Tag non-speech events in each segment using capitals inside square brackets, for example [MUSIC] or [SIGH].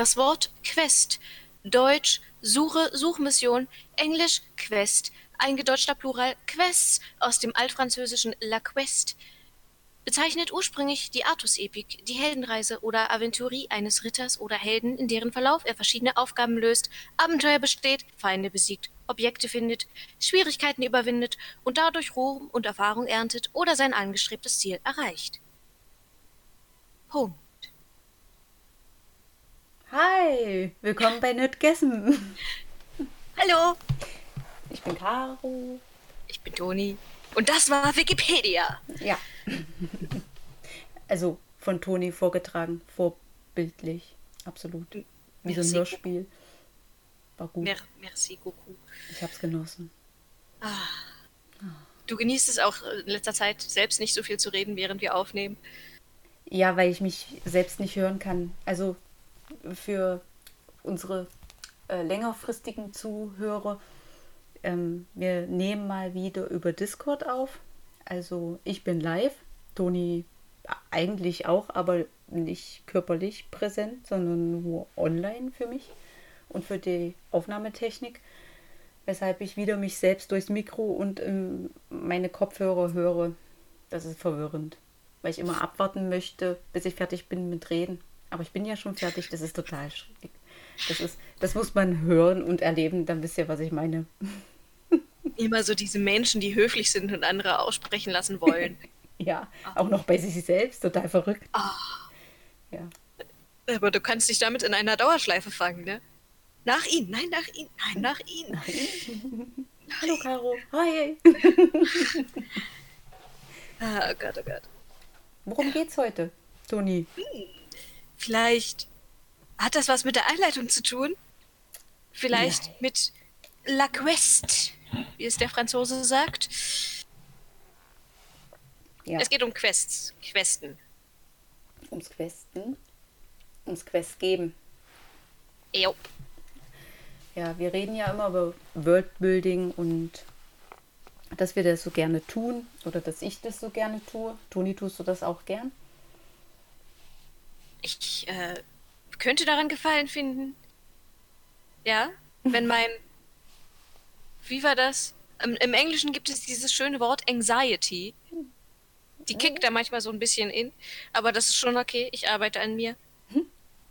Das Wort Quest, Deutsch Suche, Suchmission, Englisch Quest, eingedeutschter Plural Quests aus dem altfranzösischen La Quest, bezeichnet ursprünglich die Artus-Epik, die Heldenreise oder Aventurie eines Ritters oder Helden, in deren Verlauf er verschiedene Aufgaben löst, Abenteuer besteht, Feinde besiegt, Objekte findet, Schwierigkeiten überwindet und dadurch Ruhm und Erfahrung erntet oder sein angestrebtes Ziel erreicht. Punkt. Hi, willkommen bei Nerdgessen. Hallo, Ich bin Caro. ich bin Toni. Und das war Wikipedia. Ja. Also von Toni vorgetragen, vorbildlich. Absolut. Wie so ein. Hörspiel. War gut. Mer merci, Goku. Ich hab's genossen. Du genießt es auch in letzter Zeit, selbst nicht so viel zu reden, während wir aufnehmen. Ja, weil ich mich selbst nicht hören kann. Also für unsere äh, längerfristigen Zuhörer, ähm, wir nehmen mal wieder über Discord auf. Also ich bin live, Toni eigentlich auch, aber nicht körperlich präsent, sondern nur online für mich und für die Aufnahmetechnik. Weshalb ich wieder mich selbst durchs Mikro und ähm, meine Kopfhörer höre. Das ist verwirrend, weil ich immer abwarten möchte, bis ich fertig bin mit Reden. Aber ich bin ja schon fertig, das ist total schräg. Das, ist, das muss man hören und erleben, dann wisst ihr, was ich meine. [LAUGHS] Immer so diese Menschen, die höflich sind und andere aussprechen lassen wollen. [LAUGHS] Ja, auch noch bei sich selbst, total verrückt. Ja. Aber du kannst dich damit in einer Dauerschleife fangen, ne? Nach ihn, nein, nach ihn, nein, nach ihn. Hallo Caro, hi. [LAUGHS] Ah, oh Gott, oh Gott. Worum geht's heute, Toni? Vielleicht hat das was mit der Einleitung zu tun? Vielleicht Nein. mit La Quest, wie es der Franzose sagt. Ja, Es geht um Quests, Questen. ums Questen, ums Quest geben. Jo. Ja, wir reden ja immer über Worldbuilding und dass wir das so gerne tun oder dass ich das so gerne tue. Toni, tust du das auch gern? Ich äh, könnte daran Gefallen finden. Ja, [LAUGHS] wenn mein. Wie war das? Im, Im Englischen gibt es dieses schöne Wort Anxiety. Die kickt da manchmal so ein bisschen in, aber das ist schon okay. Ich arbeite an mir.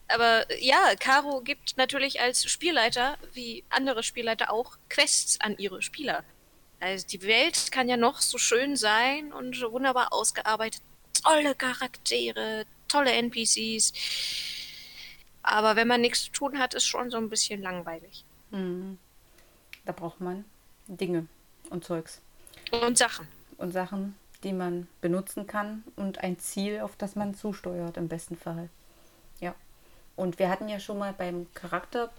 Aber äh, ja, Caro gibt natürlich als Spielleiter, wie andere Spielleiter auch, Quests an ihre Spieler. Also die Welt kann ja noch so schön sein und wunderbar ausgearbeitet. Tolle Charaktere, tolle NPCs. Aber wenn man nichts zu tun hat, ist schon so ein bisschen langweilig. Da braucht man Dinge und Zeugs Und Sachen. und Sachen, die man benutzen kann und ein Ziel, auf das man zusteuert im besten Fall. Ja. Und wir hatten ja schon mal beim Charakter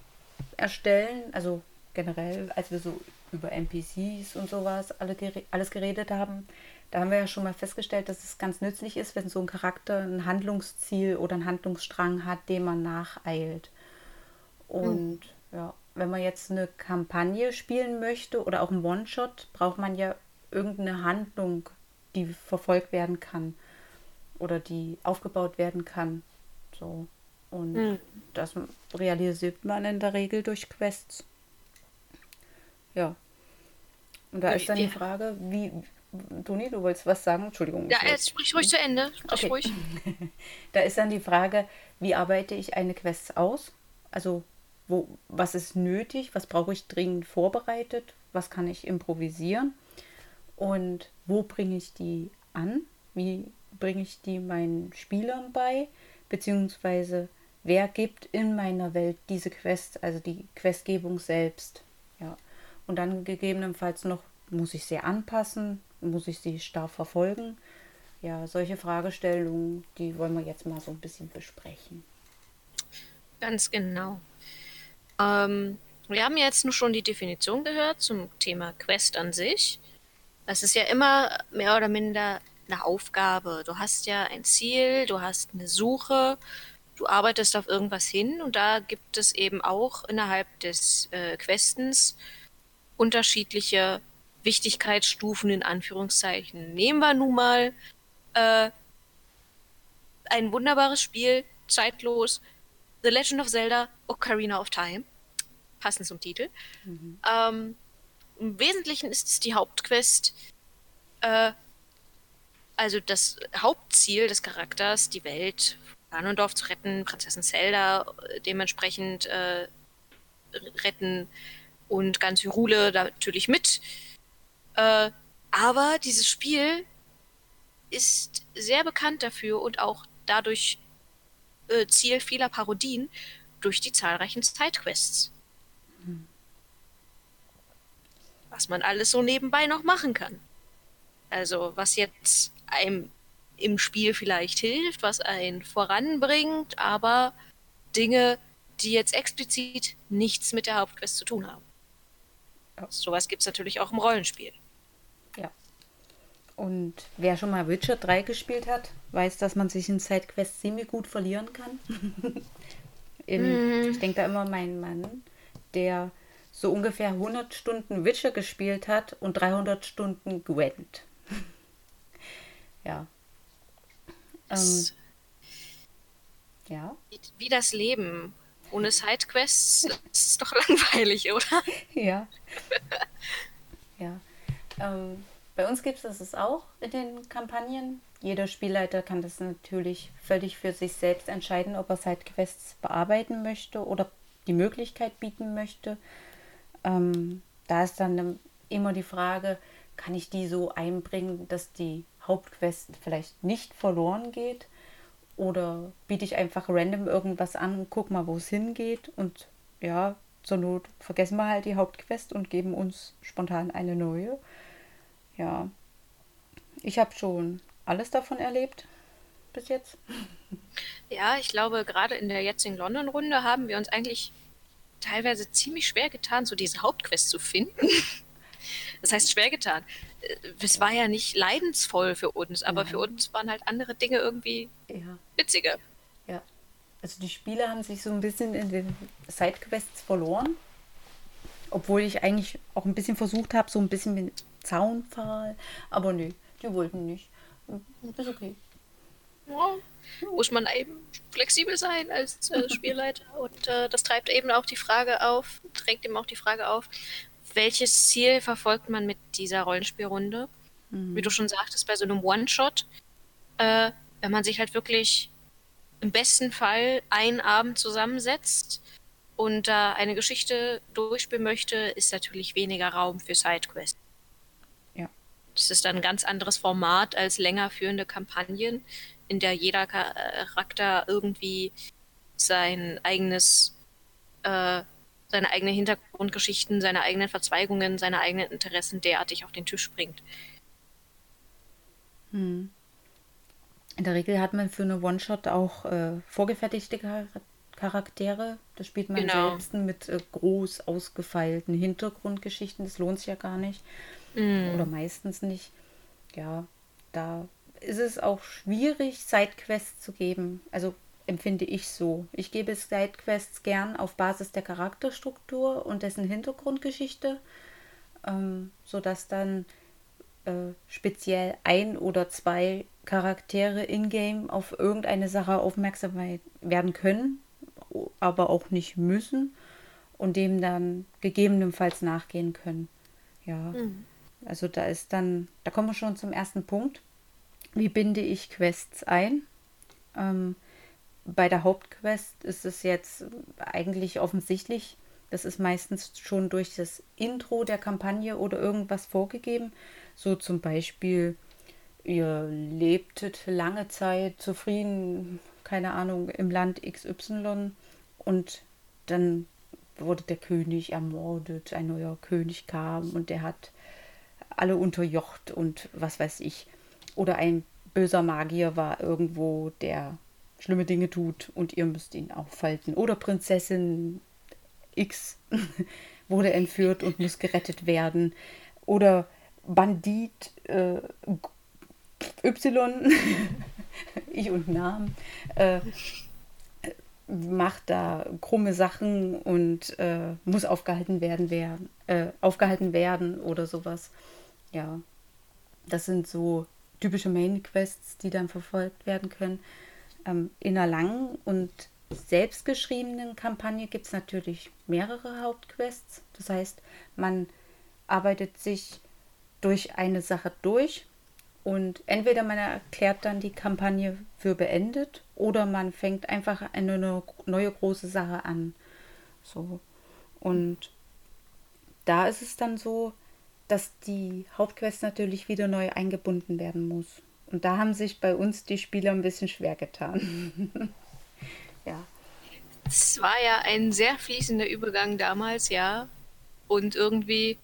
erstellen, also generell, als wir so über NPCs und sowas alle alles geredet haben, da haben wir ja schon mal festgestellt, dass es ganz nützlich ist, wenn so ein Charakter ein Handlungsziel oder einen Handlungsstrang hat, dem man nacheilt. Und ja, wenn man jetzt eine Kampagne spielen möchte oder auch einen One-Shot, braucht man ja irgendeine Handlung, die verfolgt werden kann oder die aufgebaut werden kann. So. Und Mhm. das realisiert man in der Regel durch Quests. Ja. Und da Ja, ist dann die. Frage, wie. Toni, du wolltest was sagen? Entschuldigung. Ja, jetzt sprich ruhig zu Ende. Sprich Okay. ruhig. [LAUGHS] Da ist dann die Frage, wie arbeite ich eine Quest aus? Also, wo, was ist nötig? Was brauche ich dringend vorbereitet? Was kann ich improvisieren? Und wo bringe ich die an? Wie bringe ich die meinen Spielern bei? Beziehungsweise, wer gibt in meiner Welt diese Quest, also die Questgebung selbst? Ja. Und dann gegebenenfalls noch, muss ich sie anpassen? Muss ich sie starr verfolgen? Ja, solche Fragestellungen, die wollen wir jetzt mal so ein bisschen besprechen. Ganz genau. Ähm, wir haben jetzt nur schon die Definition gehört zum Thema Quest an sich. Das ist ja immer mehr oder minder eine Aufgabe. Du hast ja ein Ziel, du hast eine Suche, du arbeitest auf irgendwas hin und da gibt es eben auch innerhalb des äh, Questens unterschiedliche Wichtigkeitsstufen in Anführungszeichen. Nehmen wir nun mal äh, ein wunderbares Spiel, zeitlos, The Legend of Zelda Ocarina of Time. Passend zum Titel. Mhm. Ähm, Im Wesentlichen ist es die Hauptquest, äh, also das Hauptziel des Charakters, die Welt Ganondorf zu retten, Prinzessin Zelda äh, dementsprechend äh, retten und ganz Hyrule natürlich mit. Äh, aber dieses Spiel ist sehr bekannt dafür und auch dadurch äh, Ziel vieler Parodien durch die zahlreichen Sidequests. Was man alles so nebenbei noch machen kann. Also, was jetzt einem im Spiel vielleicht hilft, was einen voranbringt, aber Dinge, die jetzt explizit nichts mit der Hauptquest zu tun haben. Sowas gibt es natürlich auch im Rollenspiel. Und wer schon mal Witcher 3 gespielt hat, weiß, dass man sich in Sidequests ziemlich gut verlieren kann. [LAUGHS] in, mm. Ich denke da immer meinen Mann, der so ungefähr 100 Stunden Witcher gespielt hat und 300 Stunden Gwent. [LAUGHS] ja. Ähm, ja. Wie das Leben. Ohne Sidequests [LAUGHS] ist es doch langweilig, oder? Ja. ja. Ähm, bei uns gibt es das auch in den Kampagnen. Jeder Spielleiter kann das natürlich völlig für sich selbst entscheiden, ob er Sidequests bearbeiten möchte oder die Möglichkeit bieten möchte. Ähm, da ist dann immer die Frage, kann ich die so einbringen, dass die Hauptquest vielleicht nicht verloren geht? Oder biete ich einfach random irgendwas an und guck mal, wo es hingeht? Und ja, zur Not vergessen wir halt die Hauptquest und geben uns spontan eine neue ja, ich habe schon alles davon erlebt bis jetzt. [LAUGHS] Ja, ich glaube, gerade in der jetzigen London-Runde haben wir uns eigentlich teilweise ziemlich schwer getan, so diese Hauptquest zu finden. [LAUGHS] Das heißt, schwer getan. Äh, es war ja nicht leidensvoll für uns, aber Nein. für uns waren halt andere Dinge irgendwie ja. witziger. Ja. Also die Spieler haben sich so ein bisschen in den Sidequests verloren. Obwohl ich eigentlich auch ein bisschen versucht habe, so ein bisschen mit Zaunpfahl. Aber nö, die wollten nicht. Ist okay. Ja, muss man eben flexibel sein als äh, [LAUGHS] Spielleiter. Und äh, das treibt eben auch die Frage auf, trägt eben auch die Frage auf, welches Ziel verfolgt man mit dieser Rollenspielrunde? Mhm. Wie du schon sagtest, bei so einem One-Shot, äh, wenn man sich halt wirklich im besten Fall einen Abend zusammensetzt und da eine Geschichte durchspielen möchte, ist natürlich weniger Raum für Sidequests. Das ist dann ein ganz anderes Format als länger führende Kampagnen, in der jeder Charakter irgendwie sein eigenes, äh, seine eigenen Hintergrundgeschichten, seine eigenen Verzweigungen, seine eigenen Interessen derartig auf den Tisch bringt. Hm. In der Regel hat man für eine One-Shot auch äh, vorgefertigte Charaktere. Das spielt man genau. selbst mit äh, groß ausgefeilten Hintergrundgeschichten. Das lohnt sich ja gar nicht. Mm. Oder meistens nicht. Ja, da ist es auch schwierig, Sidequests zu geben. Also empfinde ich so. Ich gebe Sidequests gern auf Basis der Charakterstruktur und dessen Hintergrundgeschichte, ähm, sodass dann äh, speziell ein oder zwei Charaktere in-game auf irgendeine Sache aufmerksam werden können, aber auch nicht müssen und dem dann gegebenenfalls nachgehen können. Ja. Mhm. Also da ist dann, da kommen wir schon zum ersten Punkt. Wie binde ich Quests ein? Ähm, bei der Hauptquest ist es jetzt eigentlich offensichtlich, das ist meistens schon durch das Intro der Kampagne oder irgendwas vorgegeben. So zum Beispiel, ihr lebtet lange Zeit zufrieden, keine Ahnung, im Land XY und dann wurde der König ermordet, ein neuer König kam und der hat alle unterjocht und was weiß ich. Oder ein böser Magier war irgendwo, der schlimme Dinge tut und ihr müsst ihn aufhalten. Oder Prinzessin X [LAUGHS] wurde entführt und muss gerettet werden. Oder Bandit äh, Y, [LAUGHS] ich und Namen, äh, macht da krumme Sachen und äh, muss aufgehalten werden, werden äh, aufgehalten werden oder sowas ja, das sind so typische Main-Quests, die dann verfolgt werden können. Ähm, in einer langen und selbstgeschriebenen Kampagne gibt es natürlich mehrere Hauptquests. Das heißt, man arbeitet sich durch eine Sache durch und entweder man erklärt dann die Kampagne für beendet oder man fängt einfach eine neue große Sache an. So. Und da ist es dann so, dass die Hauptquest natürlich wieder neu eingebunden werden muss. Und da haben sich bei uns die Spieler ein bisschen schwer getan. [LAUGHS] ja. Es war ja ein sehr fließender Übergang damals, ja. Und irgendwie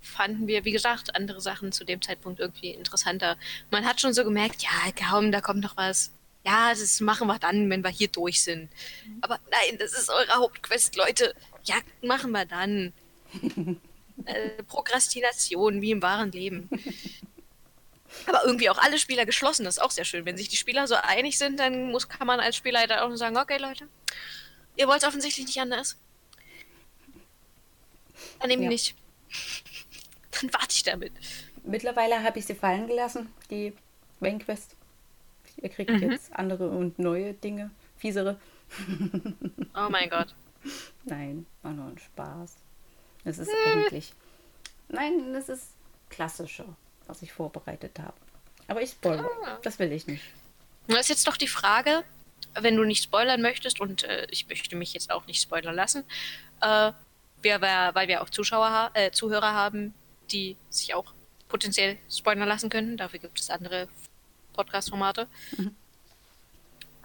fanden wir, wie gesagt, andere Sachen zu dem Zeitpunkt irgendwie interessanter. Man hat schon so gemerkt, ja, kaum, da kommt noch was. Ja, das machen wir dann, wenn wir hier durch sind. Aber nein, das ist eure Hauptquest, Leute. Ja, machen wir dann. [LAUGHS] äh, Prokrastination, wie im wahren Leben. [LAUGHS] Aber irgendwie auch alle Spieler geschlossen, das ist auch sehr schön. Wenn sich die Spieler so einig sind, dann muss, kann man als Spielleiter auch nur sagen, okay Leute, ihr wollt es offensichtlich nicht anders. Dann eben ja. nicht. [LAUGHS] Dann warte ich damit. Mittlerweile habe ich sie fallen gelassen, die Main Quest. Ihr kriegt mhm. jetzt andere und neue Dinge, fiesere. [LAUGHS] Oh mein Gott. Nein, war nur ein Spaß. Es ist hm. eigentlich. Nein, das ist klassischer, was ich vorbereitet habe. Aber ich spoilere. Ah. Das will ich nicht. Das ist jetzt doch die Frage, wenn du nicht spoilern möchtest, und äh, ich möchte mich jetzt auch nicht spoilern lassen, äh, wir, weil wir auch Zuschauer, äh, Zuhörer haben, die sich auch potenziell spoilern lassen können. Dafür gibt es andere Podcast-Formate. Mhm.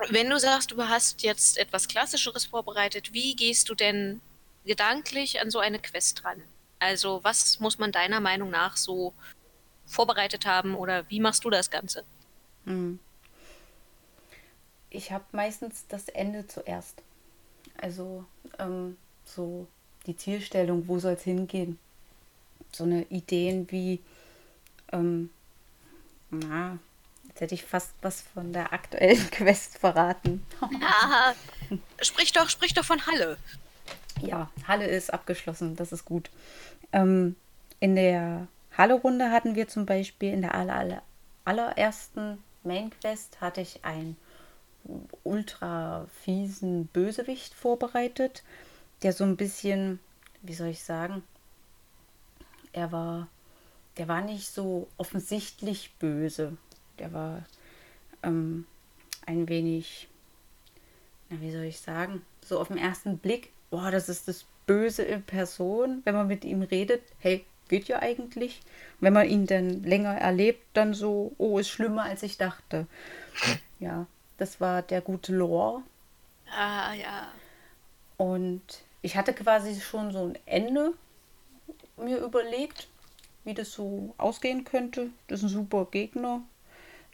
Wenn du sagst, du hast jetzt etwas Klassischeres vorbereitet, wie gehst du denn gedanklich an so eine Quest dran? Also was muss man deiner Meinung nach so vorbereitet haben oder wie machst du das Ganze? Hm. Ich habe meistens das Ende zuerst. Also ähm, so die Zielstellung, wo soll es hingehen? So eine Ideen wie, ähm, na, jetzt hätte ich fast was von der aktuellen [LAUGHS] Quest verraten. ja, sprich doch, sprich doch von Halle. Ja, Halle ist abgeschlossen, das ist gut. Ähm, in der Halle-Runde hatten wir zum Beispiel in der aller, aller, allerersten Main Quest hatte ich einen ultra fiesen Bösewicht vorbereitet, der so ein bisschen, wie soll ich sagen, er war, der war nicht so offensichtlich böse. Der war ähm, ein wenig, na, wie soll ich sagen, so auf den ersten Blick boah, das ist das Böse in Person, wenn man mit ihm redet, hey, geht ja eigentlich. Wenn man ihn dann länger erlebt, dann so, oh, ist schlimmer als ich dachte. Ja, das war der gute Lore. Ah, ja. Und ich hatte quasi schon so ein Ende mir überlegt, wie das so ausgehen könnte. Das ist ein super Gegner.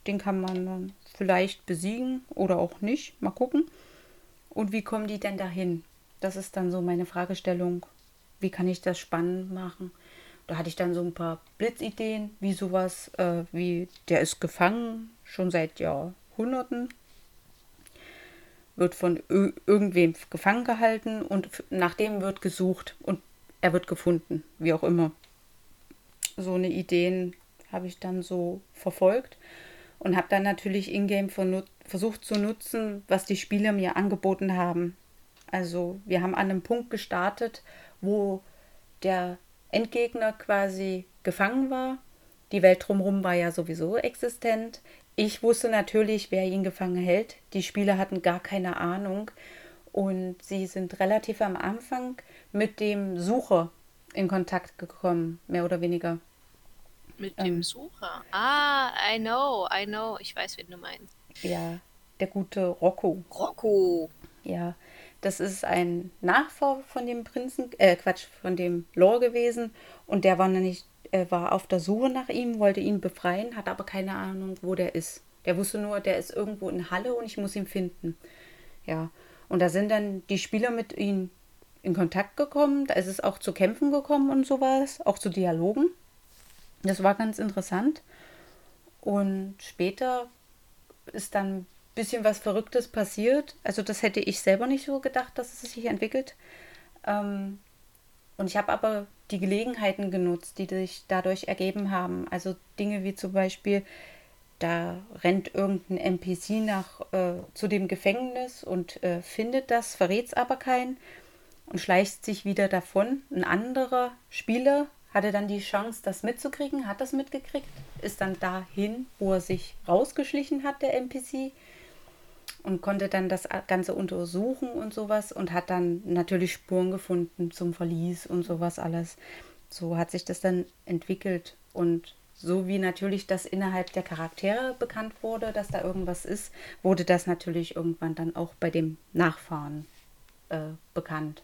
Den kann man dann vielleicht besiegen oder auch nicht. Mal gucken. Und wie kommen die denn dahin? Das ist dann so meine Fragestellung, wie kann ich das spannend machen? Da hatte ich dann so ein paar Blitzideen, wie sowas, äh, wie der ist gefangen, schon seit Jahrhunderten, wird von irgendwem gefangen gehalten und nach dem wird gesucht und er wird gefunden, wie auch immer. So eine Ideen habe ich dann so verfolgt und habe dann natürlich ingame versucht zu nutzen, was die Spieler mir angeboten haben. Also wir haben an einem Punkt gestartet, wo der Endgegner quasi gefangen war. Die Welt drumherum war ja sowieso existent. Ich wusste natürlich, wer ihn gefangen hält. Die Spieler hatten gar keine Ahnung. Und sie sind relativ am Anfang mit dem Sucher in Kontakt gekommen, mehr oder weniger. Mit dem ähm, Sucher? Ah, I know, I know. Ich weiß, wen du meinst. Ja, der gute Rocco. Rocco. Ja, das ist ein Nachfahr von dem Prinzen, äh, Quatsch, von dem Lore gewesen. Und der war nämlich, äh, war auf der Suche nach ihm, wollte ihn befreien, hat aber keine Ahnung, wo der ist. Der wusste nur, der ist irgendwo in Halle und ich muss ihn finden. Ja. Und da sind dann die Spieler mit ihm in Kontakt gekommen. Da ist es auch zu Kämpfen gekommen und sowas, auch zu Dialogen. Das war ganz interessant. Und später ist dann bisschen was Verrücktes passiert. Also das hätte ich selber nicht so gedacht, dass es sich entwickelt. Ähm, und ich habe aber die Gelegenheiten genutzt, die sich dadurch ergeben haben. Also Dinge wie zum Beispiel, da rennt irgendein NPC nach äh, zu dem Gefängnis und äh, findet das, verrät es aber keinen und schleicht sich wieder davon. Ein anderer Spieler hatte dann die Chance, das mitzukriegen, hat das mitgekriegt, ist dann dahin, wo er sich rausgeschlichen hat, der NPC, und konnte dann das Ganze untersuchen und sowas und hat dann natürlich Spuren gefunden zum Verlies und sowas alles. So hat sich das dann entwickelt und so wie natürlich das innerhalb der Charaktere bekannt wurde, dass da irgendwas ist, wurde das natürlich irgendwann dann auch bei dem Nachfahren äh, bekannt.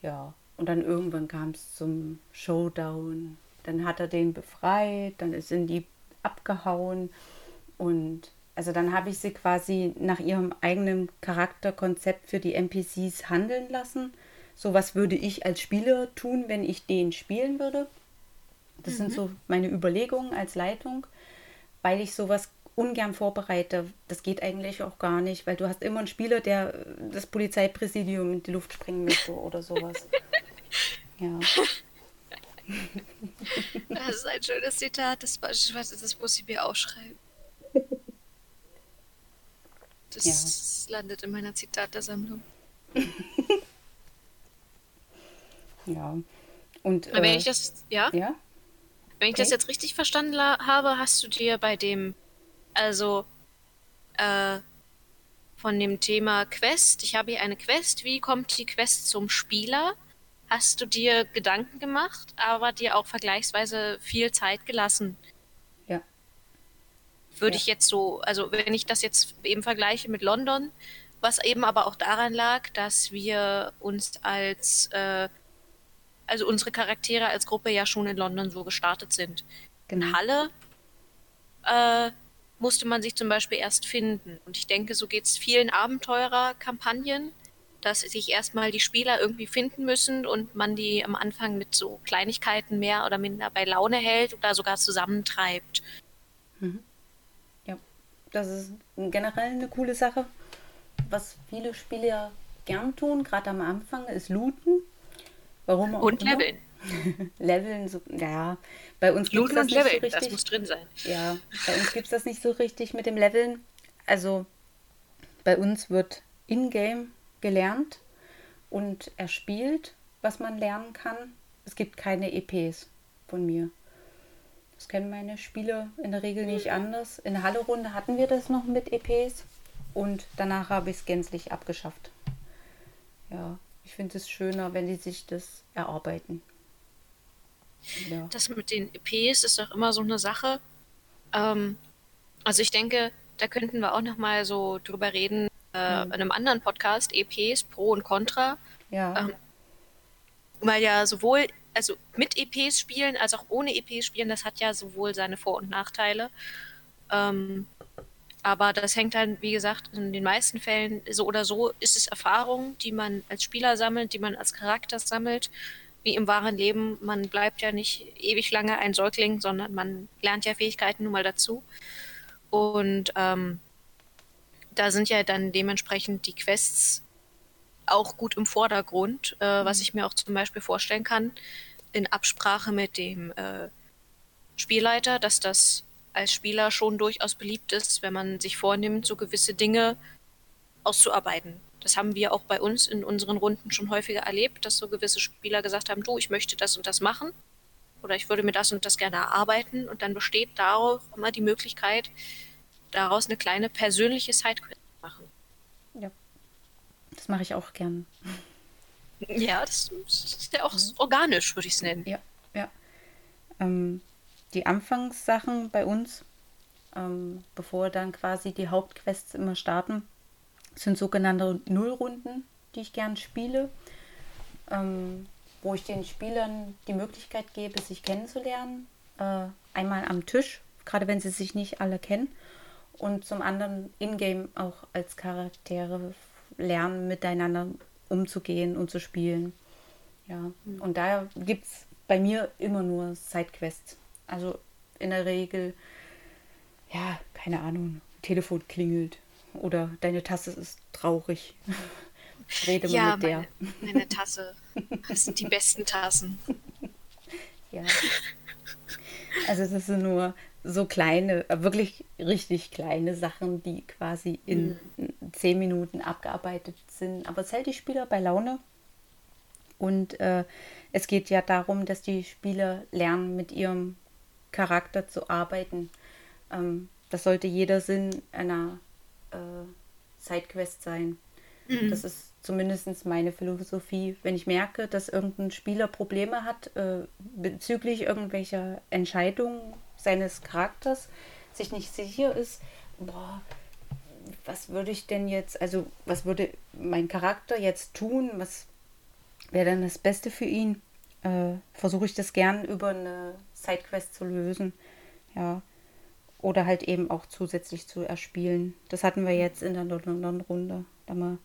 Ja, und dann irgendwann kam es zum Showdown. Dann hat er den befreit, dann sind die abgehauen und also dann habe ich sie quasi nach ihrem eigenen Charakterkonzept für die NPCs handeln lassen. So was würde ich als Spieler tun, wenn ich den spielen würde. Das mhm. sind so meine Überlegungen als Leitung, weil ich sowas ungern vorbereite. Das geht eigentlich auch gar nicht, weil du hast immer einen Spieler, der das Polizeipräsidium in die Luft sprengen möchte oder sowas. ja. [LAUGHS] Das ist ein schönes Zitat, das, das muss ich mir aufschreiben. Das ja. landet in meiner Zitatesammlung. [LAUGHS] ja. Und, äh, wenn ich das, ja? Ja. Wenn ich okay. das jetzt richtig verstanden habe, hast du dir bei dem, also äh, von dem Thema Quest, ich habe hier eine Quest, wie kommt die Quest zum Spieler? Hast du dir Gedanken gemacht, aber dir auch vergleichsweise viel Zeit gelassen, würde ja. ich jetzt so, also wenn ich das jetzt eben vergleiche mit London, was eben aber auch daran lag, dass wir uns als, äh, also unsere Charaktere als Gruppe ja schon in London so gestartet sind. Genau. In Halle äh, musste man sich zum Beispiel erst finden. Und ich denke, so geht es vielen Abenteurer-Kampagnen, dass sich erstmal die Spieler irgendwie finden müssen und man die am Anfang mit so Kleinigkeiten mehr oder minder bei Laune hält oder sogar zusammentreibt. Mhm. Das ist generell eine coole Sache. Was viele Spieler gern tun, gerade am Anfang, ist looten. Warum auch Und immer. leveln. [LAUGHS] leveln, so, ja. Bei uns gibt es das nicht leveln, so richtig. Das muss drin sein. Ja, bei uns gibt es das nicht so richtig mit dem Leveln. Also bei uns wird in-game gelernt und erspielt, was man lernen kann. Es gibt keine EPs von mir. Das kennen meine Spieler in der Regel nicht mhm. anders. In der Halle-Runde hatten wir das noch mit EPs und danach habe ich es gänzlich abgeschafft. Ja, ich finde es schöner, wenn die sich das erarbeiten. Ja. Das mit den EPs ist doch immer so eine Sache. Ähm, also ich denke, da könnten wir auch noch mal so drüber reden äh, mhm. in einem anderen Podcast, EPs, Pro und Contra. Ja. Ähm, weil ja sowohl also mit EPs spielen als auch ohne EPs spielen, das hat ja sowohl seine Vor- und Nachteile. Ähm, aber das hängt dann, wie gesagt, in den meisten Fällen so oder so ist es Erfahrung, die man als Spieler sammelt, die man als Charakter sammelt. Wie im wahren Leben, man bleibt ja nicht ewig lange ein Säugling, sondern man lernt ja Fähigkeiten nun mal dazu. Und ähm, da sind ja dann dementsprechend die Quests auch gut im Vordergrund, äh, was mhm. ich mir auch zum Beispiel vorstellen kann, in Absprache mit dem äh, Spielleiter, dass das als Spieler schon durchaus beliebt ist, wenn man sich vornimmt, so gewisse Dinge auszuarbeiten. Das haben wir auch bei uns in unseren Runden schon häufiger erlebt, dass so gewisse Spieler gesagt haben, du, ich möchte das und das machen oder ich würde mir das und das gerne erarbeiten und dann besteht darauf immer die Möglichkeit, daraus eine kleine persönliche Sidequest. Das mache ich auch gern. Ja, das ist ja auch organisch, würde ich es nennen. Ja, ja. Ähm, die Anfangssachen bei uns, ähm, bevor dann quasi die Hauptquests immer starten, sind sogenannte Nullrunden, die ich gern spiele, ähm, wo ich den Spielern die Möglichkeit gebe, sich kennenzulernen. Äh, einmal am Tisch, gerade wenn sie sich nicht alle kennen, und zum anderen in-game auch als Charaktere lernen, miteinander umzugehen und zu spielen. Ja, mhm. und da gibt es bei mir immer nur Sidequests. Also in der Regel, ja, keine Ahnung, Telefon klingelt oder deine Tasse ist traurig. [LAUGHS] Rede ja, mal mit der. Meine, meine Tasse. Das sind die besten Tassen. [LAUGHS] Ja. Also das sind nur so kleine, äh, wirklich richtig kleine Sachen, die quasi in zehn Minuten abgearbeitet sind. Aber es hält die Spieler bei Laune. Und äh, es geht ja darum, dass die Spieler lernen, mit ihrem Charakter zu arbeiten. Ähm, das sollte jeder Sinn einer äh, Sidequest sein. Mhm. Das ist zumindest meine Philosophie. Wenn ich merke, dass irgendein Spieler Probleme hat äh, bezüglich irgendwelcher Entscheidungen seines Charakters, sich nicht sicher ist, boah, was würde ich denn jetzt, also was würde mein Charakter jetzt tun, was wäre dann das Beste für ihn, äh, versuche ich das gern über eine Sidequest zu lösen. Ja. Oder halt eben auch zusätzlich zu erspielen. Das hatten wir jetzt in der London-Runde. Da haben wir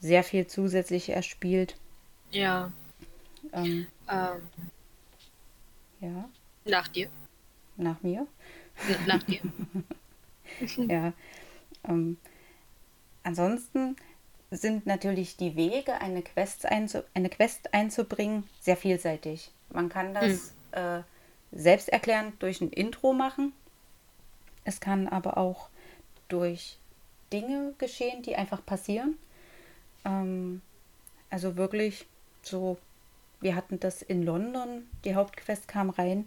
sehr viel zusätzlich erspielt. Ja. Ähm, Ähm, ja, nach dir. Nach mir. Nach dir. [LAUGHS] Ja. Ähm, ansonsten sind natürlich die Wege, eine Quest, eine Quest einzubringen, sehr vielseitig. Man kann das äh, selbsterklärend durch ein Intro machen. Es kann aber auch durch Dinge geschehen, die einfach passieren. Ähm, also wirklich so, wir hatten das in London, die Hauptquest kam rein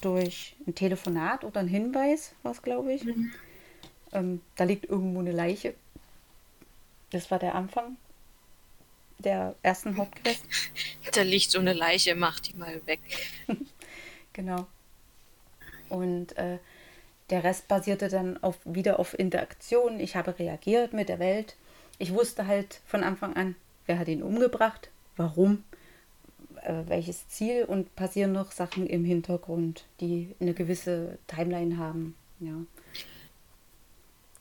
durch ein Telefonat oder ein Hinweis, was glaube ich. Ähm, da liegt irgendwo eine Leiche. Das war der Anfang der ersten Hauptquest. Da liegt so eine Leiche, mach die mal weg. [LAUGHS] Genau. Und äh, der Rest basierte dann auf, wieder auf Interaktion. Ich habe reagiert mit der Welt. Ich wusste halt von Anfang an, wer hat ihn umgebracht, warum, äh, welches Ziel und passieren noch Sachen im Hintergrund, die eine gewisse Timeline haben. Ja.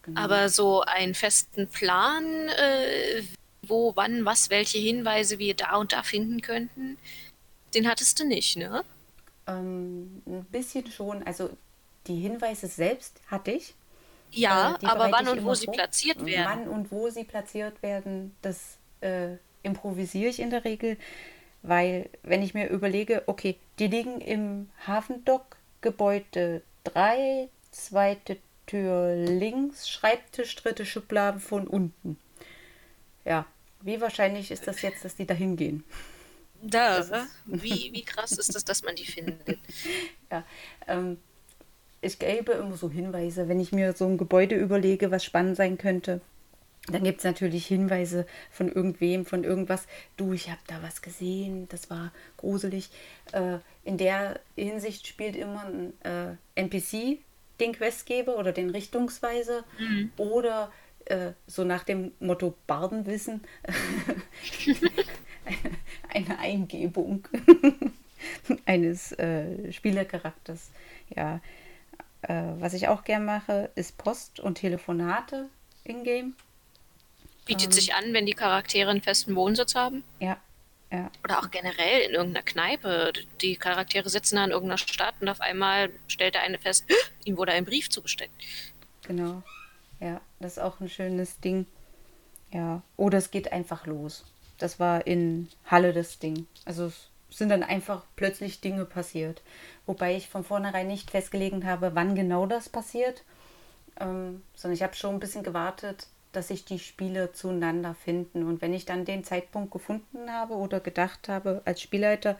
Genau. Aber so einen festen Plan, äh, wo, wann, was, welche Hinweise wir da und da finden könnten, den hattest du nicht, ne? Ähm, ein bisschen schon, also die Hinweise selbst hatte ich. Ja, Äh, aber wann und wo sie vor. platziert werden. Wann und wo sie platziert werden, das äh, improvisiere ich in der Regel, weil wenn ich mir überlege, okay, die liegen im Hafendock, Gebäude 3, zweite Tür links, Schreibtisch, dritte Schublade von unten. Ja, wie wahrscheinlich ist das jetzt, dass die da hingehen? Da, ist- wie, wie krass ist das, dass man die findet? [LAUGHS] Ja, ähm, ich gebe immer so Hinweise, wenn ich mir so ein Gebäude überlege, was spannend sein könnte. Dann gibt es natürlich Hinweise von irgendwem, von irgendwas. Du, ich habe da was gesehen, das war gruselig. Äh, in der Hinsicht spielt immer ein äh, NPC den Questgeber oder den Richtungsweiser. Oder äh, so nach dem Motto Bardenwissen [LAUGHS] eine Eingebung [LAUGHS] eines äh, Spielercharakters. Ja, äh, was ich auch gern mache, ist Post und Telefonate in-game. Bietet sich an, wenn die Charaktere einen festen Wohnsitz haben? Ja, ja, Oder auch generell in irgendeiner Kneipe. Die Charaktere sitzen da in irgendeiner Stadt und auf einmal stellt der eine fest, [GASPS] ihm wurde ein Brief zugesteckt. genau. Ja, das ist auch ein schönes Ding. Ja, oder es geht einfach los. Das war in Halle das Ding. Also es sind dann einfach plötzlich Dinge passiert. Wobei ich von vornherein nicht festgelegt habe, wann genau das passiert. Ähm, sondern ich habe schon ein bisschen gewartet, dass sich die Spieler zueinander finden. Und wenn ich dann den Zeitpunkt gefunden habe oder gedacht habe als Spielleiter,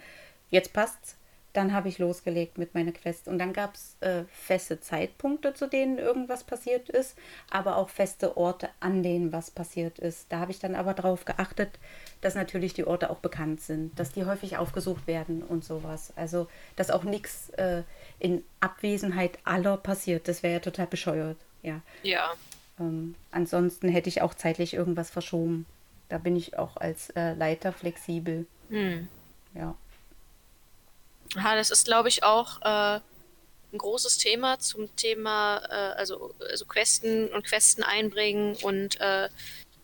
jetzt passt's, dann habe ich losgelegt mit meiner Quest. Und dann gab es äh, feste Zeitpunkte, zu denen irgendwas passiert ist, aber auch feste Orte, an denen was passiert ist. Da habe ich dann aber darauf geachtet, dass natürlich die Orte auch bekannt sind, dass die häufig aufgesucht werden und sowas. Also, dass auch nichts äh, in Abwesenheit aller passiert. Das wäre ja total bescheuert. Ja. Ja. Ähm, ansonsten hätte ich auch zeitlich irgendwas verschoben. Da bin ich auch als äh, Leiter flexibel. Hm. Ja. Ja, das ist, glaube ich, auch äh, ein großes Thema zum Thema, äh, also, also Questen und Questen einbringen und äh,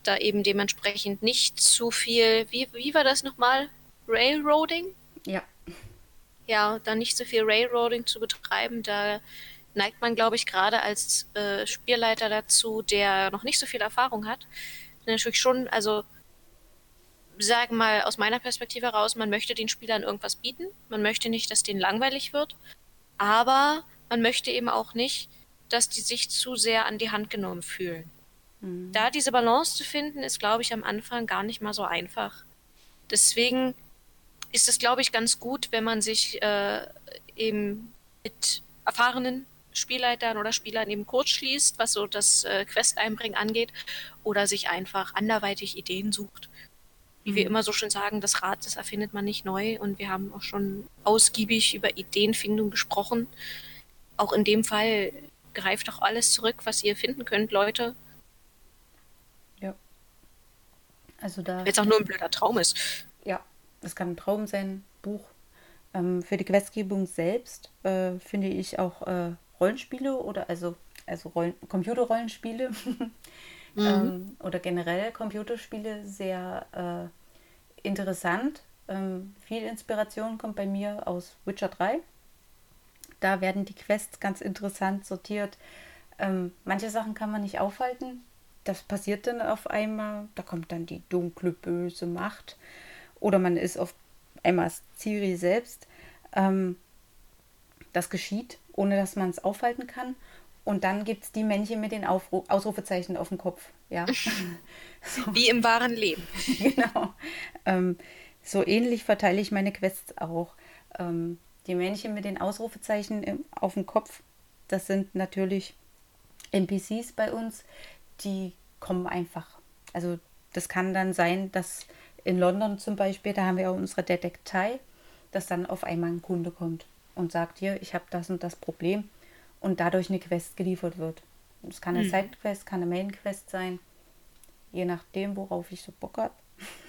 da eben dementsprechend nicht zu viel, wie, wie war das nochmal? Railroading? Ja. Ja, da nicht so viel Railroading zu betreiben, da neigt man, glaube ich, gerade als äh, Spielleiter dazu, der noch nicht so viel Erfahrung hat, natürlich schon, also sagen mal aus meiner Perspektive heraus, man möchte den Spielern irgendwas bieten, man möchte nicht, dass denen langweilig wird, aber man möchte eben auch nicht, dass die sich zu sehr an die Hand genommen fühlen. Mhm. Da diese Balance zu finden, ist, glaube ich, am Anfang gar nicht mal so einfach. Deswegen ist es, glaube ich, ganz gut, wenn man sich äh, eben mit erfahrenen Spielleitern oder Spielern eben kurz schließt, was so das äh, Quest-Einbringen angeht, oder sich einfach anderweitig Ideen sucht. Wie mhm. wir immer so schön sagen, das Rad, das erfindet man nicht neu und wir haben auch schon ausgiebig über Ideenfindung gesprochen. Auch in dem Fall greift doch alles zurück, was ihr finden könnt, Leute. Ja. Also da. Wenn es auch nur ein blöder Traum ist. Ja, es kann ein Traum sein, Buch. Ähm, für die Questgebung selbst äh, finde ich auch äh, Rollenspiele oder also, also Rollen, Computerrollenspiele [LAUGHS] mhm. ähm, oder generell Computerspiele sehr äh, interessant. Ähm, viel Inspiration kommt bei mir aus Witcher 3. Da werden die Quests ganz interessant sortiert. Ähm, manche Sachen kann man nicht aufhalten. Das passiert dann auf einmal. Da kommt dann die dunkle, böse Macht. Oder man ist auf einmal Ciri selbst. Ähm, das geschieht, ohne dass man es aufhalten kann. Und dann gibt es die Männchen mit den Aufru Ausrufezeichen auf dem Kopf. Ja. [LAUGHS] [LAUGHS] so. Wie im wahren Leben. [LAUGHS] genau. Ähm, so ähnlich verteile ich meine Quests auch. Ähm, die Männchen mit den Ausrufezeichen auf dem Kopf, das sind natürlich NPCs bei uns, die kommen einfach. Also das kann dann sein, dass in London zum Beispiel, da haben wir auch unsere Detektei, dass dann auf einmal ein Kunde kommt und sagt, hier, ich habe das und das Problem und dadurch eine Quest geliefert wird. Es kann eine mhm. Sidequest, kann eine Mainquest sein, je nachdem, worauf ich so Bock habe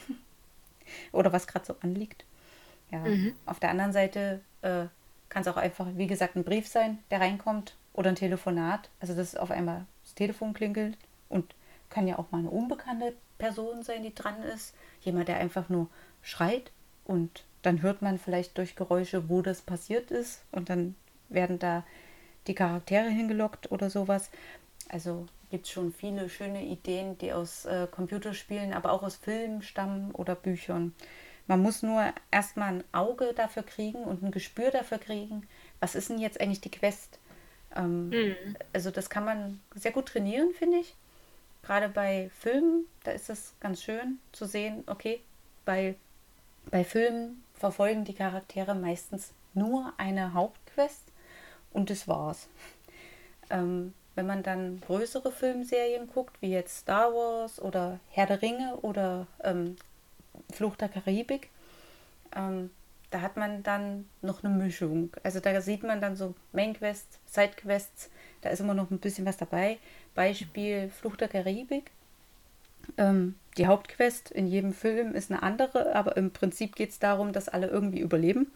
[LAUGHS] oder was gerade so anliegt. Ja. Mhm. Auf der anderen Seite äh, kann es auch einfach, wie gesagt, ein Brief sein, der reinkommt oder ein Telefonat. Also dass auf einmal das Telefon klingelt und kann ja auch mal eine unbekannte Person sein, die dran ist. Jemand, der einfach nur schreit und dann hört man vielleicht durch Geräusche, wo das passiert ist und dann werden da die Charaktere hingelockt oder sowas. Also gibt es schon viele schöne Ideen, die aus äh, Computerspielen, aber auch aus Filmen stammen oder Büchern. Man muss nur erstmal ein Auge dafür kriegen und ein Gespür dafür kriegen, was ist denn jetzt eigentlich die Quest. Ähm, mhm. Also das kann man sehr gut trainieren, finde ich. Gerade bei Filmen, da ist es ganz schön zu sehen, okay, bei, bei Filmen verfolgen die Charaktere meistens nur eine Hauptquest und das war's. Ähm, wenn man dann größere Filmserien guckt, wie jetzt Star Wars oder Herr der Ringe oder ähm, Flucht der Karibik, ähm, da hat man dann noch eine Mischung. Also da sieht man dann so Main-Quests, Side-Quests, da ist immer noch ein bisschen was dabei. Beispiel Flucht der Karibik. Ähm, die Hauptquest in jedem Film ist eine andere, aber im Prinzip geht es darum, dass alle irgendwie überleben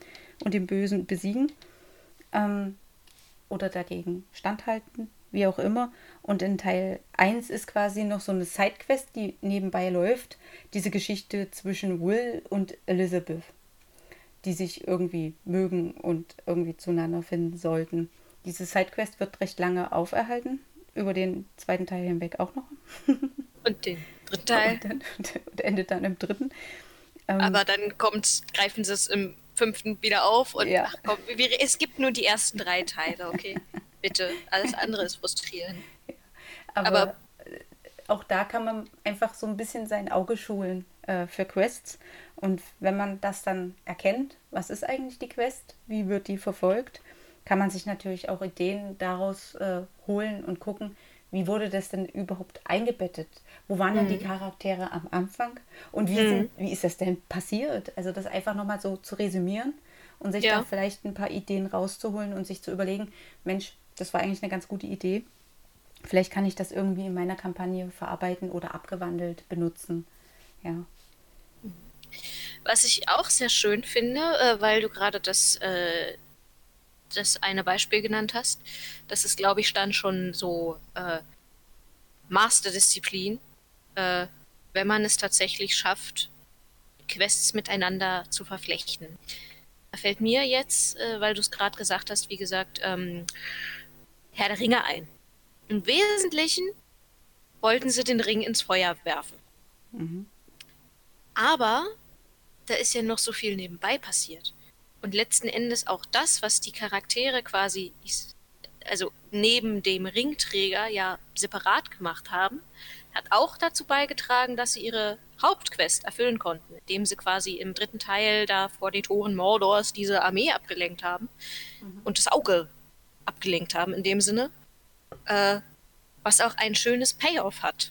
und den Bösen besiegen ähm, oder dagegen standhalten, wie auch immer. Und in Teil 1 ist quasi noch so eine Sidequest, die nebenbei läuft, diese Geschichte zwischen Will und Elizabeth, die sich irgendwie mögen und irgendwie zueinander finden sollten. Diese Sidequest wird recht lange auferhalten, über den zweiten Teil hinweg auch noch. [LAUGHS] Und den dritten Teil. Und, dann, und endet dann im dritten. Ähm, Aber dann kommt, greifen sie es im fünften wieder auf und ja. ach komm, es gibt nur die ersten drei Teile, okay? [LAUGHS] Bitte. Alles andere ist frustrierend. Aber, Aber, auch da kann man einfach so ein bisschen sein Auge schulen äh, für Quests. Und wenn man das dann erkennt, was ist eigentlich die Quest, wie wird die verfolgt, kann man sich natürlich auch Ideen daraus äh, holen und gucken, wie wurde das denn überhaupt eingebettet? Wo waren mhm. denn die mhm. Charaktere am Anfang? Und wie, mhm. sind, wie ist das denn passiert? Also das einfach nochmal so zu resümieren und sich ja. da vielleicht ein paar Ideen rauszuholen und sich zu überlegen, Mensch, das war eigentlich eine ganz gute Idee. Vielleicht kann ich das irgendwie in meiner Kampagne verarbeiten oder abgewandelt benutzen. Ja. Was ich auch sehr schön finde, äh, weil du gerade das äh, das eine Beispiel genannt hast. Das ist, glaube ich, dann schon so äh, Masterdisziplin, äh, wenn man es tatsächlich schafft, Quests miteinander zu verflechten. Da fällt mir jetzt, äh, weil du es gerade gesagt hast, wie gesagt, ähm, Herr der Ringe ein. Im Wesentlichen wollten sie den Ring ins Feuer werfen. Mhm. Aber da ist ja noch so viel nebenbei passiert. Und letzten Endes auch das, was die Charaktere quasi, also neben dem Ringträger ja separat gemacht haben, hat auch dazu beigetragen, dass sie ihre Hauptquest erfüllen konnten, indem sie quasi im dritten Teil da vor den Toren Mordors diese Armee abgelenkt haben mhm. und das Auge abgelenkt haben in dem Sinne, äh, was auch ein schönes Payoff hat.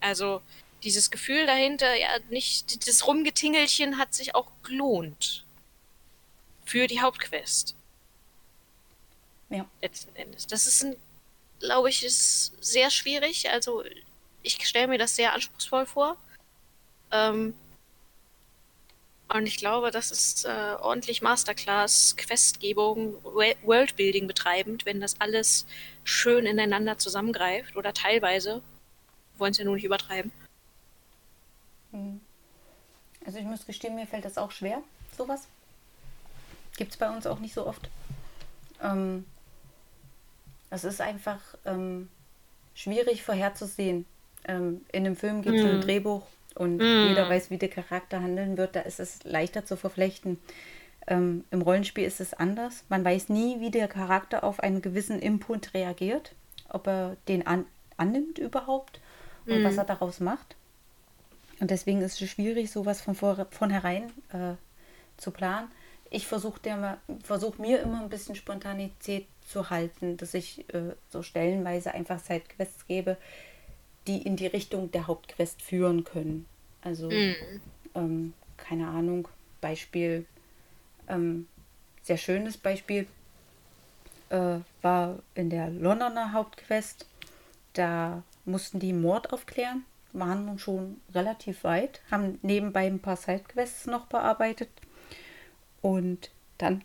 Also dieses Gefühl dahinter, ja, nicht das Rumgetingelchen hat sich auch gelohnt für die Hauptquest. Ja. Letzten Endes. Das ist ein, glaube ich, ist sehr schwierig. Also ich stelle mir das sehr anspruchsvoll vor. Ähm, und ich glaube, das ist äh, ordentlich Masterclass, Questgebung, Worldbuilding betreibend, wenn das alles schön ineinander zusammengreift oder teilweise. Wollen es ja nur nicht übertreiben. Hm. Also ich muss gestehen, mir fällt das auch schwer, sowas. Gibt es bei uns auch nicht so oft. Ähm, es ist einfach ähm, schwierig vorherzusehen. Ähm, in einem Film gibt es mm. ein Drehbuch und mm. jeder weiß, wie der Charakter handeln wird. Da ist es leichter zu verflechten. Ähm, Im Rollenspiel ist es anders. Man weiß nie, wie der Charakter auf einen gewissen Input reagiert, ob er den an annimmt überhaupt und mm. was er daraus macht. Und deswegen ist es schwierig, sowas von vornherein äh, zu planen. Ich versuche versuch mir immer ein bisschen Spontanität zu halten, dass ich äh, so stellenweise einfach Sidequests gebe, die in die Richtung der Hauptquest führen können. Also, mm. ähm, keine Ahnung, Beispiel, ähm, sehr schönes Beispiel äh, war in der Londoner Hauptquest. Da mussten die Mord aufklären, waren nun schon relativ weit, haben nebenbei ein paar Sidequests noch bearbeitet und dann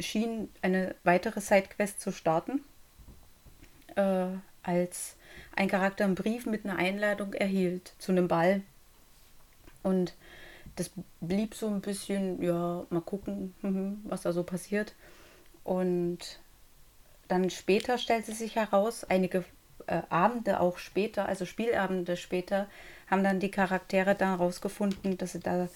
schien eine weitere Sidequest zu starten, äh, als ein Charakter einen Brief mit einer Einladung erhielt zu einem Ball. Und das blieb so ein bisschen, ja, mal gucken, mhm, was da so passiert. Und dann später stellte sich heraus, einige äh, Abende auch später, also Spielabende später, haben dann die Charaktere dann herausgefunden, dass sie da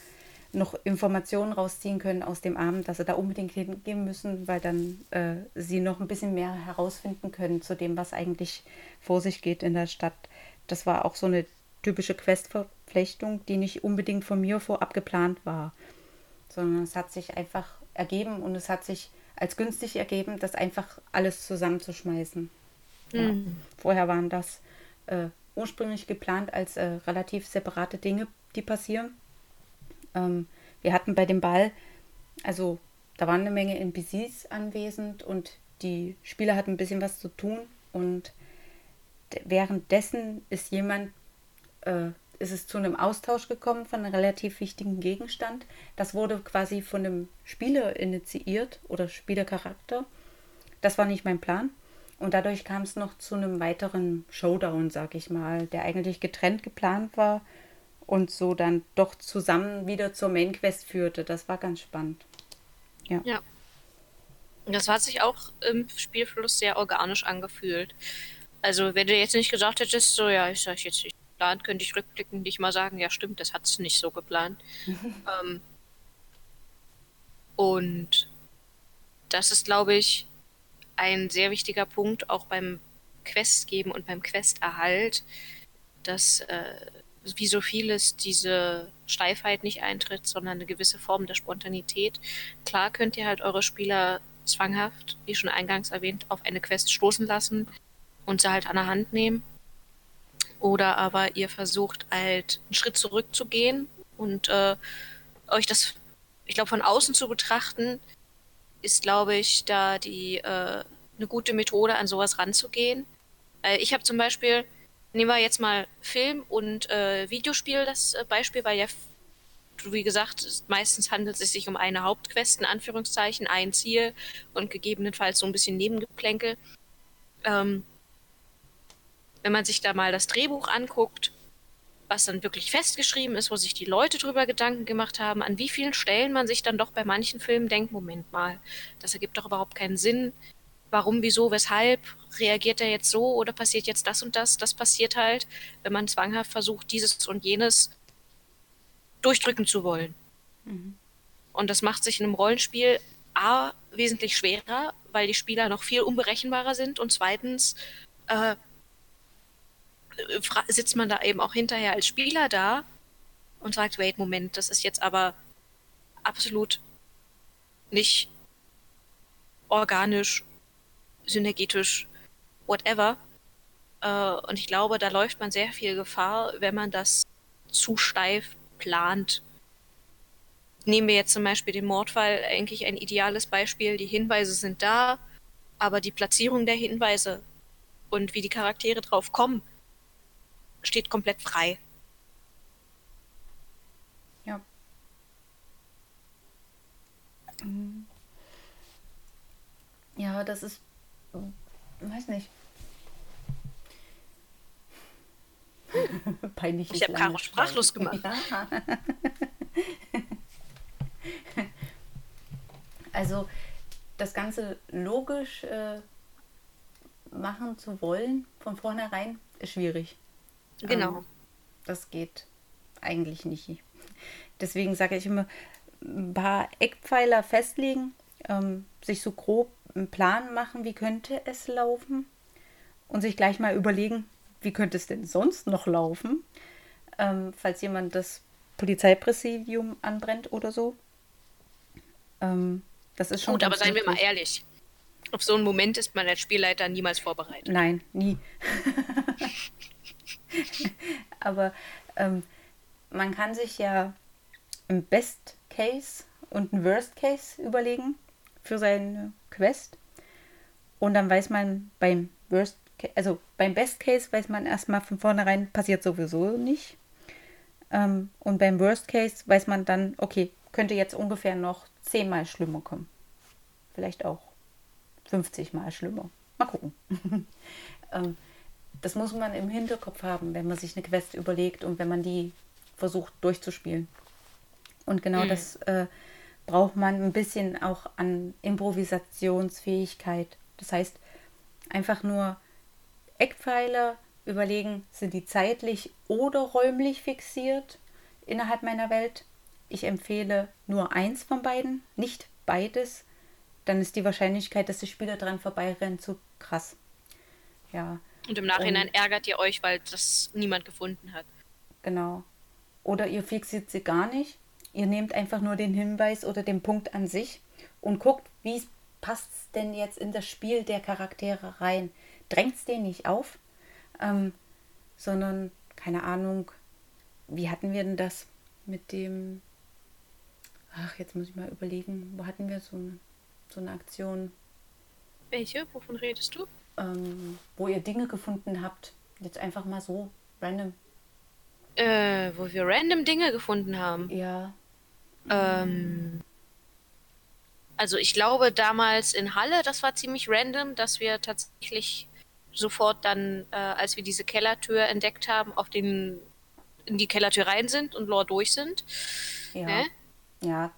noch Informationen rausziehen können aus dem Abend, dass sie da unbedingt hingehen müssen, weil dann äh, sie noch ein bisschen mehr herausfinden können zu dem, was eigentlich vor sich geht in der Stadt. Das war auch so eine typische Questverflechtung, die nicht unbedingt von mir vorab geplant war, sondern es hat sich einfach ergeben und es hat sich als günstig ergeben, das einfach alles zusammenzuschmeißen. Mhm. Ja. Vorher waren das äh, ursprünglich geplant als äh, relativ separate Dinge, die passieren. Ähm, wir hatten bei dem Ball, also da waren eine Menge NPCs anwesend und die Spieler hatten ein bisschen was zu tun und währenddessen ist jemand, äh, ist es zu einem Austausch gekommen von einem relativ wichtigen Gegenstand. Das wurde quasi von einem Spieler initiiert oder Spielercharakter. Das war nicht mein Plan. Und dadurch kam es noch zu einem weiteren Showdown, sag ich mal, der eigentlich getrennt geplant war und so dann doch zusammen wieder zur Main Quest führte. Das war ganz spannend. Ja. ja. Das hat sich auch im Spielfluss sehr organisch angefühlt. Also, wenn du jetzt nicht gesagt hättest, so, ja, ich sag jetzt nicht geplant, könnte ich rückblickend nicht mal sagen, ja, stimmt, das hat es nicht so geplant. [LAUGHS] ähm, und das ist, glaube ich, ein sehr wichtiger Punkt auch beim Questgeben und beim Questerhalt, dass äh, wie so vieles diese Steifheit nicht eintritt, sondern eine gewisse Form der Spontanität. Klar könnt ihr halt eure Spieler zwanghaft, wie schon eingangs erwähnt, auf eine Quest stoßen lassen und sie halt an der Hand nehmen. Oder aber ihr versucht halt einen Schritt zurückzugehen und äh, euch das, ich glaube, von außen zu betrachten, ist, glaube ich, da die äh, eine gute Methode, an sowas ranzugehen. Äh, ich habe zum Beispiel Nehmen wir jetzt mal Film und äh, Videospiel das äh, Beispiel, weil ja, wie gesagt, meistens handelt es sich um eine Hauptquest, in Anführungszeichen, ein Ziel und gegebenenfalls so ein bisschen Nebengeplänkel. Ähm, wenn man sich da mal das Drehbuch anguckt, was dann wirklich festgeschrieben ist, wo sich die Leute drüber Gedanken gemacht haben, an wie vielen Stellen man sich dann doch bei manchen Filmen denkt, Moment mal, das ergibt doch überhaupt keinen Sinn warum, wieso, weshalb reagiert er jetzt so oder passiert jetzt das und das. Das passiert halt, wenn man zwanghaft versucht, dieses und jenes durchdrücken zu wollen. Mhm. Und das macht sich in einem Rollenspiel A wesentlich schwerer, weil die Spieler noch viel unberechenbarer sind und zweitens äh, sitzt man da eben auch hinterher als Spieler da und sagt, wait, Moment, das ist jetzt aber absolut nicht organisch, synergetisch, whatever. Äh, und ich glaube, da läuft man sehr viel Gefahr, wenn man das zu steif plant. Nehmen wir jetzt zum Beispiel den Mordfall, eigentlich ein ideales Beispiel. Die Hinweise sind da, aber die Platzierung der Hinweise und wie die Charaktere drauf kommen, steht komplett frei. Ja. Ja, das ist, weiß nicht. [LAUGHS] Peinlich. Ich habe Caro sprachlos gemacht. Ja. [LAUGHS] also das Ganze logisch äh, machen zu wollen von vornherein ist schwierig. Genau. Ähm, das geht eigentlich nicht. Deswegen sage ich immer, ein paar Eckpfeiler festlegen, ähm, sich so grob einen Plan machen, wie könnte es laufen und sich gleich mal überlegen, wie könnte es denn sonst noch laufen, ähm, falls jemand das Polizeipräsidium anbrennt oder so. Ähm, das ist schon. Gut, aber seien wir mal ehrlich. Auf so einen Moment ist man als Spielleiter niemals vorbereitet. Nein, nie. [LAUGHS] aber ähm, man kann sich ja im Best Case und ein Worst Case überlegen für seine Quest. Und dann weiß man beim Worst also beim Best Case weiß man erstmal von vornherein, passiert sowieso nicht. Ähm, und beim Worst Case weiß man dann, okay, könnte jetzt ungefähr noch zehnmal schlimmer kommen. Vielleicht auch 50 Mal schlimmer. Mal gucken. [LAUGHS] ähm, das muss man im Hinterkopf haben, wenn man sich eine Quest überlegt und wenn man die versucht durchzuspielen. Und genau mhm. das äh, braucht man ein bisschen auch an Improvisationsfähigkeit. Das heißt, einfach nur Eckpfeiler überlegen, sind die zeitlich oder räumlich fixiert innerhalb meiner Welt. Ich empfehle nur eins von beiden, nicht beides. Dann ist die Wahrscheinlichkeit, dass der Spieler dran vorbeirennt, zu krass. Ja. Und im Nachhinein Und, ärgert ihr euch, weil das niemand gefunden hat. Genau. Oder ihr fixiert sie gar nicht. Ihr nehmt einfach nur den Hinweis oder den Punkt an sich und guckt, wie passt es denn jetzt in das Spiel der Charaktere rein drängt es den nicht auf, ähm, sondern, keine Ahnung, wie hatten wir denn das mit dem, ach, jetzt muss ich mal überlegen, wo hatten wir so, ein, so eine Aktion? Welche? Wovon redest du? Ähm, wo ihr Dinge gefunden habt. Jetzt einfach mal so random. Äh, wo wir random Dinge gefunden haben. Ja. Ähm, also ich glaube damals in Halle, das war ziemlich random, dass wir tatsächlich sofort dann, äh, als wir diese Kellertür entdeckt haben, auf den in die Kellertür rein sind und Lore durch sind. Ja. Ne? Ja.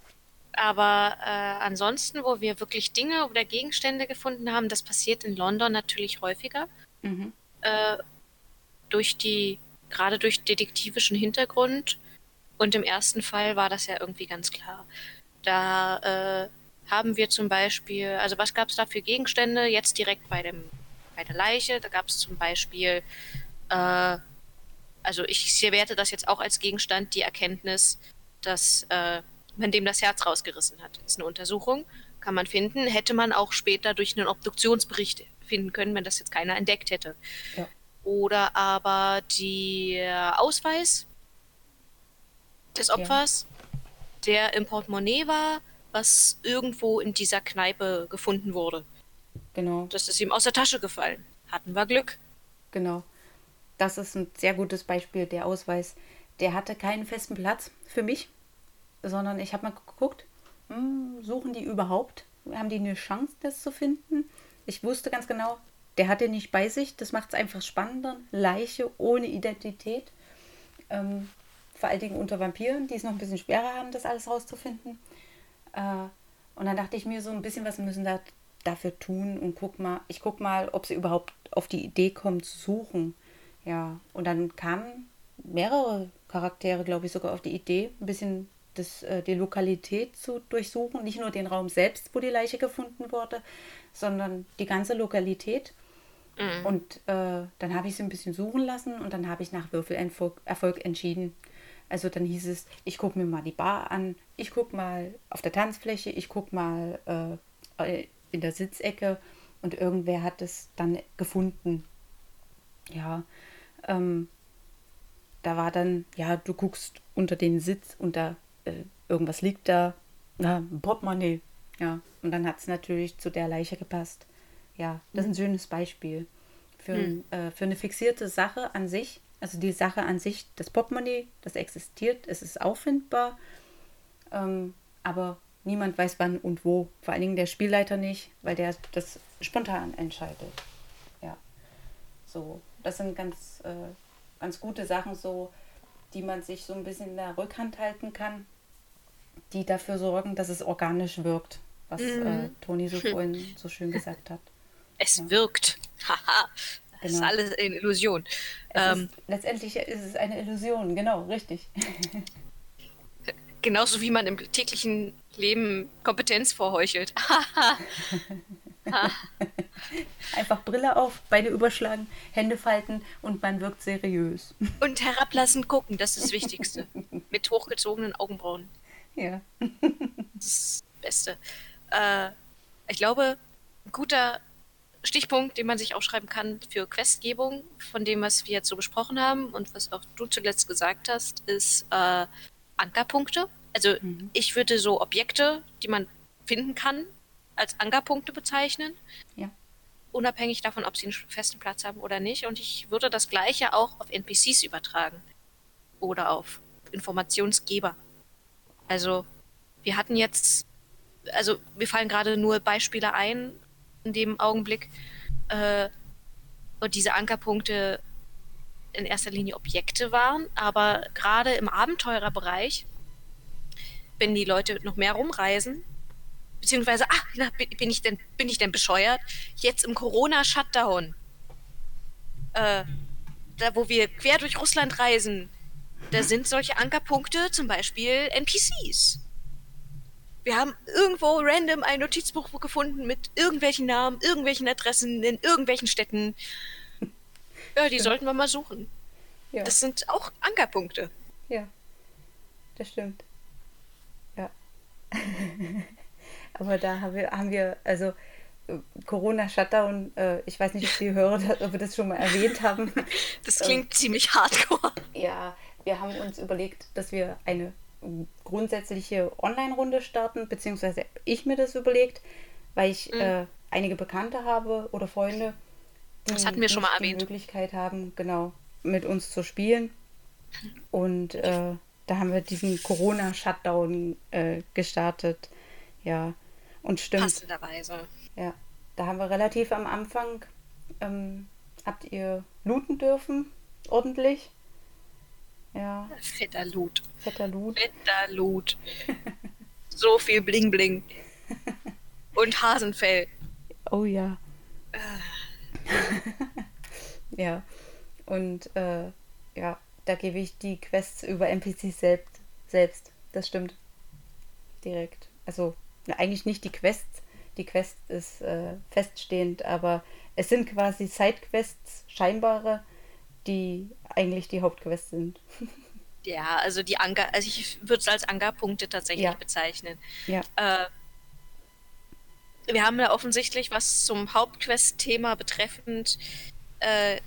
Aber äh, ansonsten, wo wir wirklich Dinge oder Gegenstände gefunden haben, das passiert in London natürlich häufiger. Mhm. Äh, durch die, gerade durch detektivischen Hintergrund. Und im ersten Fall war das ja irgendwie ganz klar. Da äh, haben wir zum Beispiel, also was gab es da für Gegenstände jetzt direkt bei dem keine Leiche. Da gab es zum Beispiel, äh, also ich werte das jetzt auch als Gegenstand, die Erkenntnis, dass äh, man dem das Herz rausgerissen hat. Das ist eine Untersuchung, kann man finden. Hätte man auch später durch einen Obduktionsbericht finden können, wenn das jetzt keiner entdeckt hätte. Ja. Oder aber der Ausweis des Opfers, ja. der im Portemonnaie war, was irgendwo in dieser Kneipe gefunden wurde. Genau. Das ist ihm aus der Tasche gefallen. Hatten wir Glück. Genau. Das ist ein sehr gutes Beispiel, der Ausweis. Der hatte keinen festen Platz für mich, sondern ich habe mal geguckt, hm, suchen die überhaupt? Haben die eine Chance, das zu finden? Ich wusste ganz genau, der hat den nicht bei sich. Das macht es einfach spannender. Leiche ohne Identität. Ähm, vor allen Dingen unter Vampiren, die es noch ein bisschen schwerer haben, das alles rauszufinden. Äh, und dann dachte ich mir so ein bisschen, was müssen da dafür tun und guck mal, ich guck mal, ob sie überhaupt auf die Idee kommen zu suchen. Ja, und dann kamen mehrere Charaktere, glaube ich, sogar auf die Idee, ein bisschen das, äh, die Lokalität zu durchsuchen. Nicht nur den Raum selbst, wo die Leiche gefunden wurde, sondern die ganze Lokalität. Mhm. Und äh, dann habe ich sie ein bisschen suchen lassen und dann habe ich nach Würfelerfolg Erfolg entschieden. Also dann hieß es, ich gucke mir mal die Bar an, ich gucke mal auf der Tanzfläche, ich gucke mal äh, in der Sitzecke und irgendwer hat es dann gefunden. Ja, ähm, da war dann, ja, du guckst unter den Sitz und da äh, irgendwas liegt da, na, ein Portemonnaie. Ja, und dann hat es natürlich zu der Leiche gepasst. Ja, das ist ein schönes Beispiel für, hm. äh, für eine fixierte Sache an sich. Also die Sache an sich, das Portemonnaie, das existiert, es ist auffindbar, ähm, aber niemand weiß wann und wo. Vor allen Dingen der Spielleiter nicht, weil der das spontan entscheidet. Ja, so, das sind ganz, äh, ganz gute Sachen so, die man sich so ein bisschen in der Rückhand halten kann, die dafür sorgen, dass es organisch wirkt, was mhm. äh, Toni so [LAUGHS] vorhin so schön gesagt hat. Es ja. wirkt. [LAUGHS] Haha. Das genau. ist alles eine Illusion. Ähm, ist, letztendlich ist es eine Illusion, genau, richtig. [LAUGHS] genauso wie man im täglichen Leben Kompetenz vorheuchelt. [LAUGHS] Einfach Brille auf, Beine überschlagen, Hände falten und man wirkt seriös. Und herablassen gucken, das ist das Wichtigste. [LAUGHS] Mit hochgezogenen Augenbrauen. Ja. Das ist das Beste. Äh, ich glaube, ein guter Stichpunkt, den man sich aufschreiben kann für Questgebung, von dem, was wir jetzt so besprochen haben und was auch du zuletzt gesagt hast, ist äh, Ankerpunkte. Also mhm. ich würde so Objekte, die man finden kann, als Ankerpunkte bezeichnen. Ja. Unabhängig davon, ob sie einen festen Platz haben oder nicht. Und ich würde das gleiche auch auf NPCs übertragen. Oder auf Informationsgeber. Also, wir hatten jetzt, also mir fallen gerade nur Beispiele ein in dem Augenblick, äh, und diese Ankerpunkte in erster Linie Objekte waren, aber gerade im Abenteurerbereich, wenn die Leute noch mehr rumreisen, beziehungsweise, ach, na, bin, ich denn, bin ich denn bescheuert? Jetzt im Corona-Shutdown, äh, da wo wir quer durch Russland reisen, da sind solche Ankerpunkte zum Beispiel NPCs. Wir haben irgendwo random ein Notizbuch gefunden mit irgendwelchen Namen, irgendwelchen Adressen in irgendwelchen Städten. [LAUGHS] Ja, die sollten wir mal suchen. Ja. Das sind auch Ankerpunkte. Ja, das stimmt. Ja. [LAUGHS] Aber da haben wir, haben wir also äh, Corona-Shutdown, äh, ich weiß nicht, ob die [LAUGHS] Hörer, ob wir das schon mal erwähnt haben. Das klingt ähm, ziemlich hardcore. Ja, wir haben uns überlegt, dass wir eine grundsätzliche Online-Runde starten, beziehungsweise ich mir das überlegt, weil ich mhm. äh, einige Bekannte habe oder Freunde, die das hatten wir schon mal die Möglichkeit haben, genau, mit uns zu spielen. Und äh, da haben wir diesen Corona-Shutdown äh, gestartet. Ja, und stimmt. Passenderweise. Ja, da haben wir relativ am Anfang, ähm, habt ihr looten dürfen, ordentlich. Ja. Fetter Loot. Fetter Loot. Fetter Loot. so viel Bling Bling. Und Hasenfell. Oh ja. ja. Und äh, ja, da gebe ich die Quests über NPCs selbst. Selbst. Das stimmt. Direkt. Also eigentlich nicht die Quests. Die Quest ist äh, feststehend, aber es sind quasi Sidequests, scheinbare, die eigentlich die Hauptquests sind. Ja, also die Anker, also ich würde es als Ankerpunkte tatsächlich ja. bezeichnen. Ja. Äh, wir haben da offensichtlich was zum Hauptquest-Thema betreffend äh,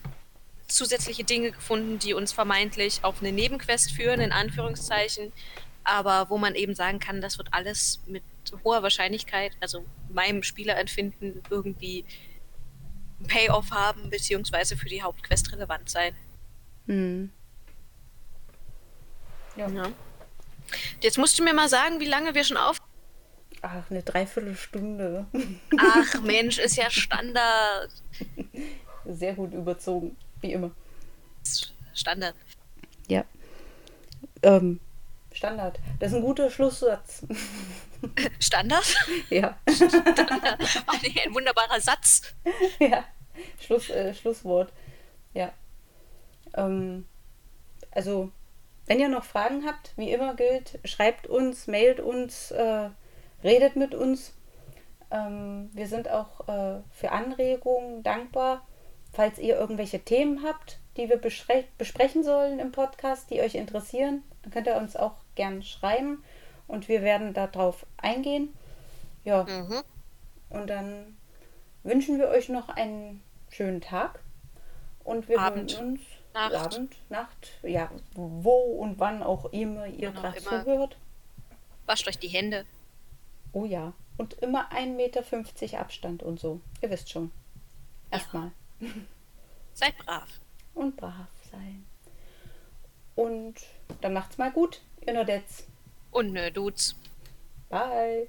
zusätzliche Dinge gefunden, die uns vermeintlich auf eine Nebenquest führen, in Anführungszeichen, aber wo man eben sagen kann, das wird alles mit hoher Wahrscheinlichkeit, also meinem Spielerempfinden, irgendwie Payoff haben, beziehungsweise für die Hauptquest relevant sein. Hm. Ja. ja. Jetzt musst du mir mal sagen, wie lange wir schon auf. Ach, eine Dreiviertelstunde. Ach [LAUGHS] Mensch, ist ja Standard. Sehr gut überzogen, wie immer. Standard. Ja. Ähm, Standard. Das ist ein guter Schlusssatz. [LAUGHS] [LAUGHS] Standard? Ja. [LAUGHS] Standard. Oh, nee, ein wunderbarer Satz. [LAUGHS] Ja. Schluss, äh, Schlusswort. Ja. Ähm, also wenn ihr noch Fragen habt, wie immer gilt, schreibt uns, mailt uns, äh, redet mit uns. Ähm, wir sind auch äh, für Anregungen dankbar. Falls ihr irgendwelche Themen habt, die wir besprechen sollen im Podcast, die euch interessieren, dann könnt ihr uns auch gern schreiben und wir werden darauf eingehen. Ja. Mhm. Und dann wünschen wir euch noch einen schönen Tag und wir Abend. hören uns Nacht. Abend, Nacht, ja, wo und wann auch immer ihr gerade zuhört. Wascht euch die Hände. Oh ja. Und immer 1,50 Meter Abstand und so. Ihr wisst schon. Erstmal. Ja. [LAUGHS] Seid brav. Und brav sein. Und dann macht's mal gut, ihr Nerdets. Und Nerdudes. Bye.